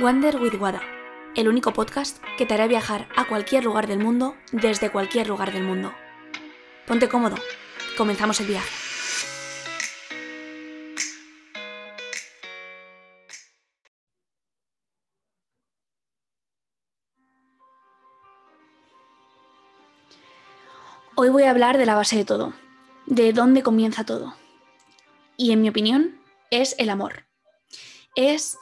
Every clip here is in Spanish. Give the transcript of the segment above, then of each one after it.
Wander with Wada, el único podcast que te hará viajar a cualquier lugar del mundo desde cualquier lugar del mundo. Ponte cómodo, comenzamos el viaje. Hoy voy a hablar de la base de todo, de dónde comienza todo. Y en mi opinión, es el amor. Es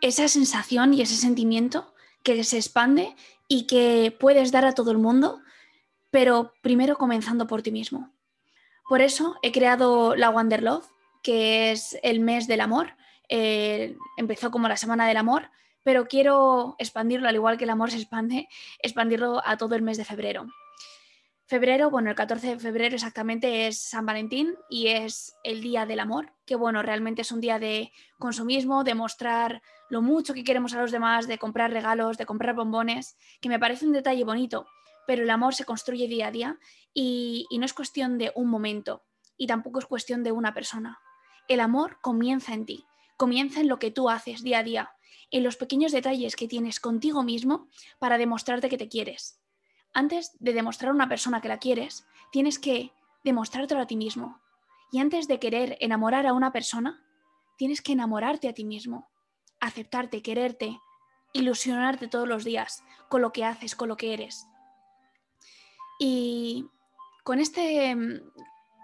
esa sensación y ese sentimiento que se expande y que puedes dar a todo el mundo, pero primero comenzando por ti mismo. Por eso he creado la Wonder Love, que es el mes del amor. Eh, empezó como la semana del amor, pero quiero expandirlo, al igual que el amor se expande, expandirlo a todo el mes de febrero. Febrero, bueno, el 14 de febrero exactamente es San Valentín y es el día del amor, que bueno, realmente es un día de consumismo, de mostrar lo mucho que queremos a los demás, de comprar regalos, de comprar bombones, que me parece un detalle bonito, pero el amor se construye día a día y, y no es cuestión de un momento y tampoco es cuestión de una persona. El amor comienza en ti, comienza en lo que tú haces día a día, en los pequeños detalles que tienes contigo mismo para demostrarte que te quieres antes de demostrar a una persona que la quieres, tienes que demostrártelo a ti mismo. Y antes de querer enamorar a una persona, tienes que enamorarte a ti mismo, aceptarte, quererte, ilusionarte todos los días con lo que haces, con lo que eres. Y con, este,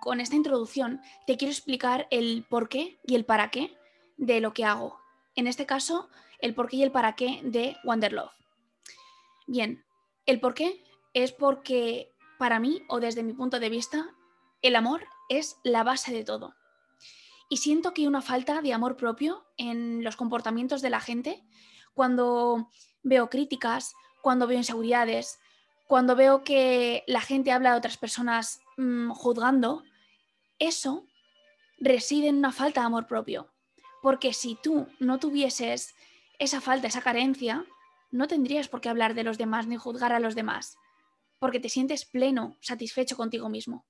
con esta introducción te quiero explicar el por qué y el para qué de lo que hago. En este caso, el por qué y el para qué de Wonderlove. Bien, el por qué es porque para mí, o desde mi punto de vista, el amor es la base de todo. Y siento que hay una falta de amor propio en los comportamientos de la gente cuando veo críticas, cuando veo inseguridades, cuando veo que la gente habla de otras personas mmm, juzgando. Eso reside en una falta de amor propio. Porque si tú no tuvieses esa falta, esa carencia, no tendrías por qué hablar de los demás ni juzgar a los demás porque te sientes pleno, satisfecho contigo mismo.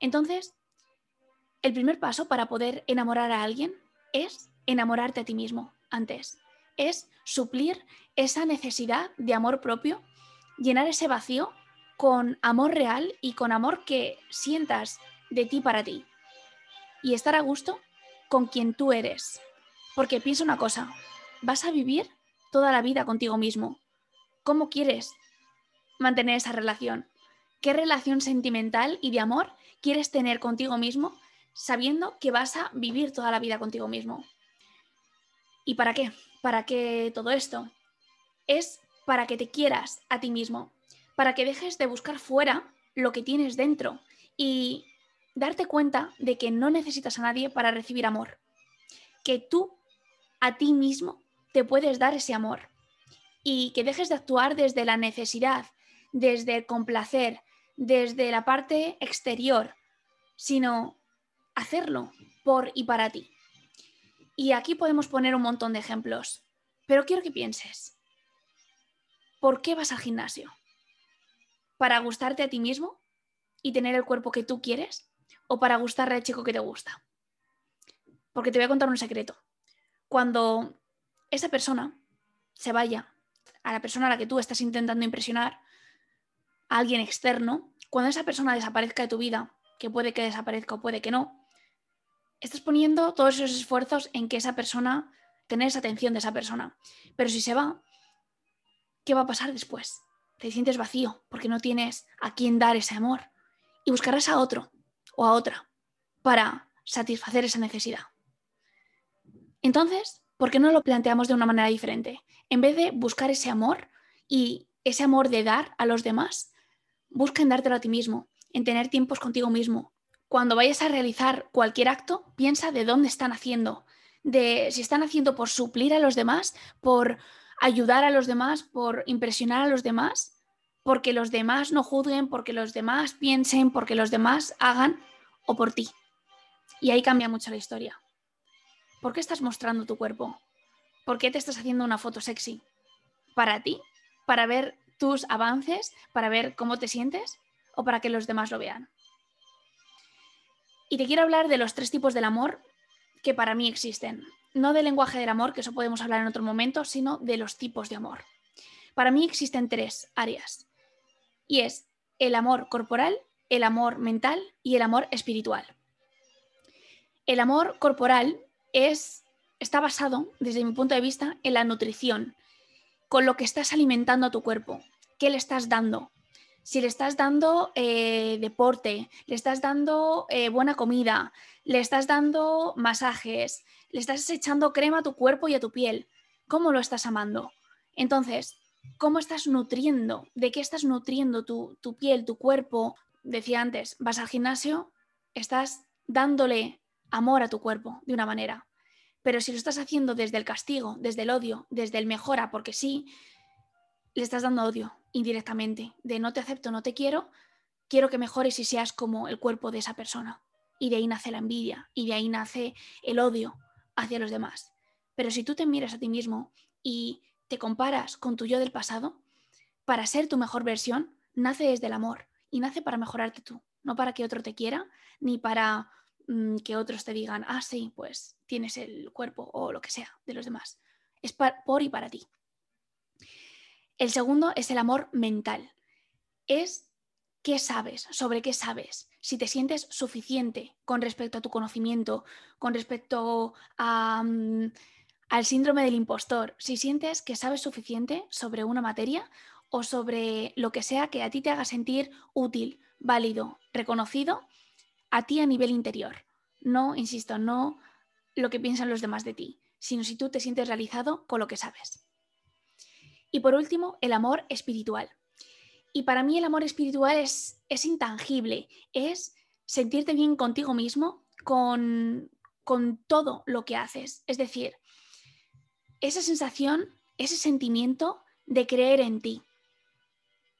Entonces, el primer paso para poder enamorar a alguien es enamorarte a ti mismo antes. Es suplir esa necesidad de amor propio, llenar ese vacío con amor real y con amor que sientas de ti para ti. Y estar a gusto con quien tú eres. Porque piensa una cosa, vas a vivir toda la vida contigo mismo. ¿Cómo quieres mantener esa relación? ¿Qué relación sentimental y de amor quieres tener contigo mismo sabiendo que vas a vivir toda la vida contigo mismo? ¿Y para qué? ¿Para qué todo esto? Es para que te quieras a ti mismo, para que dejes de buscar fuera lo que tienes dentro y darte cuenta de que no necesitas a nadie para recibir amor, que tú a ti mismo te puedes dar ese amor y que dejes de actuar desde la necesidad desde el complacer, desde la parte exterior, sino hacerlo por y para ti. Y aquí podemos poner un montón de ejemplos, pero quiero que pienses, ¿por qué vas al gimnasio? ¿Para gustarte a ti mismo y tener el cuerpo que tú quieres? ¿O para gustarle al chico que te gusta? Porque te voy a contar un secreto. Cuando esa persona se vaya, a la persona a la que tú estás intentando impresionar, alguien externo, cuando esa persona desaparezca de tu vida, que puede que desaparezca o puede que no, estás poniendo todos esos esfuerzos en que esa persona, tener esa atención de esa persona. Pero si se va, ¿qué va a pasar después? Te sientes vacío porque no tienes a quién dar ese amor y buscarás a otro o a otra para satisfacer esa necesidad. Entonces, ¿por qué no lo planteamos de una manera diferente? En vez de buscar ese amor y ese amor de dar a los demás, busca en dártelo a ti mismo, en tener tiempos contigo mismo. Cuando vayas a realizar cualquier acto, piensa de dónde están haciendo, de si están haciendo por suplir a los demás, por ayudar a los demás, por impresionar a los demás, porque los demás no juzguen, porque los demás piensen, porque los demás hagan o por ti. Y ahí cambia mucho la historia. ¿Por qué estás mostrando tu cuerpo? ¿Por qué te estás haciendo una foto sexy? ¿Para ti? ¿Para ver tus avances para ver cómo te sientes o para que los demás lo vean. Y te quiero hablar de los tres tipos del amor que para mí existen. no del lenguaje del amor, que eso podemos hablar en otro momento, sino de los tipos de amor. Para mí existen tres áreas y es el amor corporal, el amor mental y el amor espiritual. El amor corporal es, está basado, desde mi punto de vista, en la nutrición, con lo que estás alimentando a tu cuerpo, qué le estás dando. Si le estás dando eh, deporte, le estás dando eh, buena comida, le estás dando masajes, le estás echando crema a tu cuerpo y a tu piel, ¿cómo lo estás amando? Entonces, ¿cómo estás nutriendo? ¿De qué estás nutriendo tu, tu piel, tu cuerpo? Decía antes, vas al gimnasio, estás dándole amor a tu cuerpo de una manera. Pero si lo estás haciendo desde el castigo, desde el odio, desde el mejora, porque sí, le estás dando odio indirectamente, de no te acepto, no te quiero, quiero que mejores y seas como el cuerpo de esa persona. Y de ahí nace la envidia, y de ahí nace el odio hacia los demás. Pero si tú te miras a ti mismo y te comparas con tu yo del pasado, para ser tu mejor versión, nace desde el amor y nace para mejorarte tú, no para que otro te quiera, ni para que otros te digan, ah, sí, pues tienes el cuerpo o lo que sea de los demás. Es por y para ti. El segundo es el amor mental. Es qué sabes, sobre qué sabes, si te sientes suficiente con respecto a tu conocimiento, con respecto a, mm, al síndrome del impostor, si sientes que sabes suficiente sobre una materia o sobre lo que sea que a ti te haga sentir útil, válido, reconocido a ti a nivel interior. No, insisto, no lo que piensan los demás de ti, sino si tú te sientes realizado con lo que sabes. Y por último, el amor espiritual. Y para mí el amor espiritual es, es intangible, es sentirte bien contigo mismo, con, con todo lo que haces. Es decir, esa sensación, ese sentimiento de creer en ti.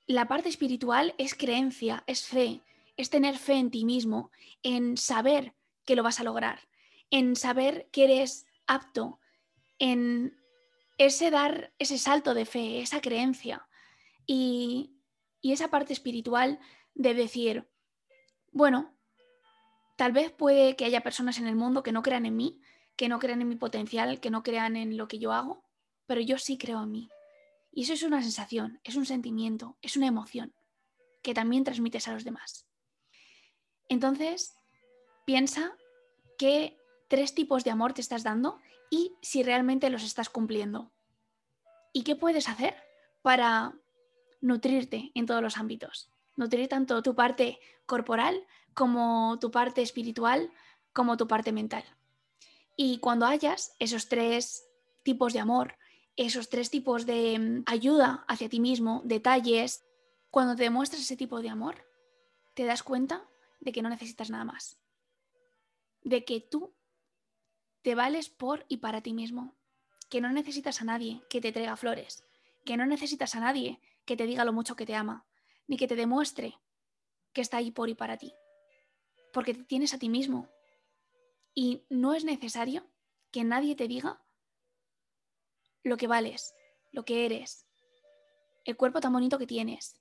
La parte espiritual es creencia, es fe, es tener fe en ti mismo, en saber que lo vas a lograr, en saber que eres apto, en ese dar ese salto de fe, esa creencia y, y esa parte espiritual de decir, bueno, tal vez puede que haya personas en el mundo que no crean en mí, que no crean en mi potencial, que no crean en lo que yo hago, pero yo sí creo en mí. Y eso es una sensación, es un sentimiento, es una emoción que también transmites a los demás. Entonces, piensa qué tres tipos de amor te estás dando y si realmente los estás cumpliendo. ¿Y qué puedes hacer para nutrirte en todos los ámbitos? Nutrir tanto tu parte corporal como tu parte espiritual como tu parte mental. Y cuando hayas esos tres tipos de amor, esos tres tipos de mm, ayuda hacia ti mismo, detalles, cuando te demuestras ese tipo de amor, te das cuenta de que no necesitas nada más. De que tú te vales por y para ti mismo. Que no necesitas a nadie que te traiga flores. Que no necesitas a nadie que te diga lo mucho que te ama. Ni que te demuestre que está ahí por y para ti. Porque te tienes a ti mismo y no es necesario que nadie te diga lo que vales, lo que eres, el cuerpo tan bonito que tienes,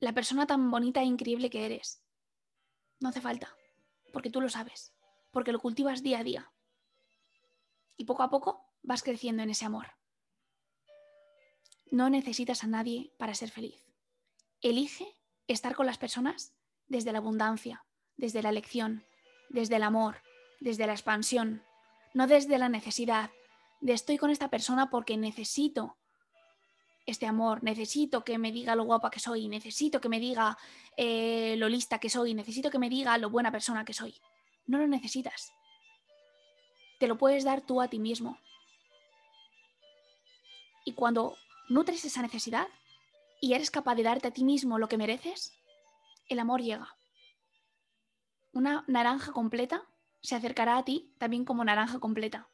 la persona tan bonita e increíble que eres. No hace falta, porque tú lo sabes, porque lo cultivas día a día. Y poco a poco vas creciendo en ese amor. No necesitas a nadie para ser feliz. Elige estar con las personas desde la abundancia, desde la elección, desde el amor, desde la expansión, no desde la necesidad de estoy con esta persona porque necesito este amor, necesito que me diga lo guapa que soy, necesito que me diga eh, lo lista que soy, necesito que me diga lo buena persona que soy. No lo necesitas. Te lo puedes dar tú a ti mismo. Y cuando nutres esa necesidad y eres capaz de darte a ti mismo lo que mereces, el amor llega. Una naranja completa se acercará a ti también como naranja completa.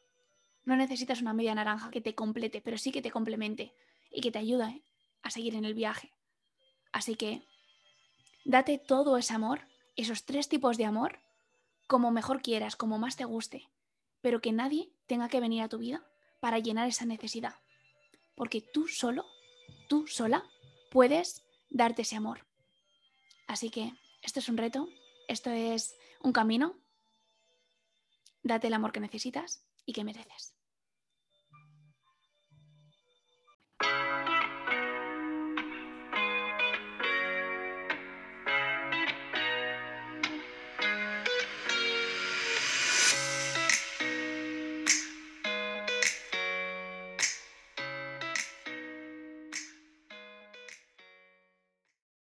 No necesitas una media naranja que te complete, pero sí que te complemente y que te ayude a seguir en el viaje. Así que date todo ese amor, esos tres tipos de amor, como mejor quieras, como más te guste, pero que nadie tenga que venir a tu vida para llenar esa necesidad. Porque tú solo, tú sola, puedes darte ese amor. Así que esto es un reto, esto es un camino date el amor que necesitas y que mereces.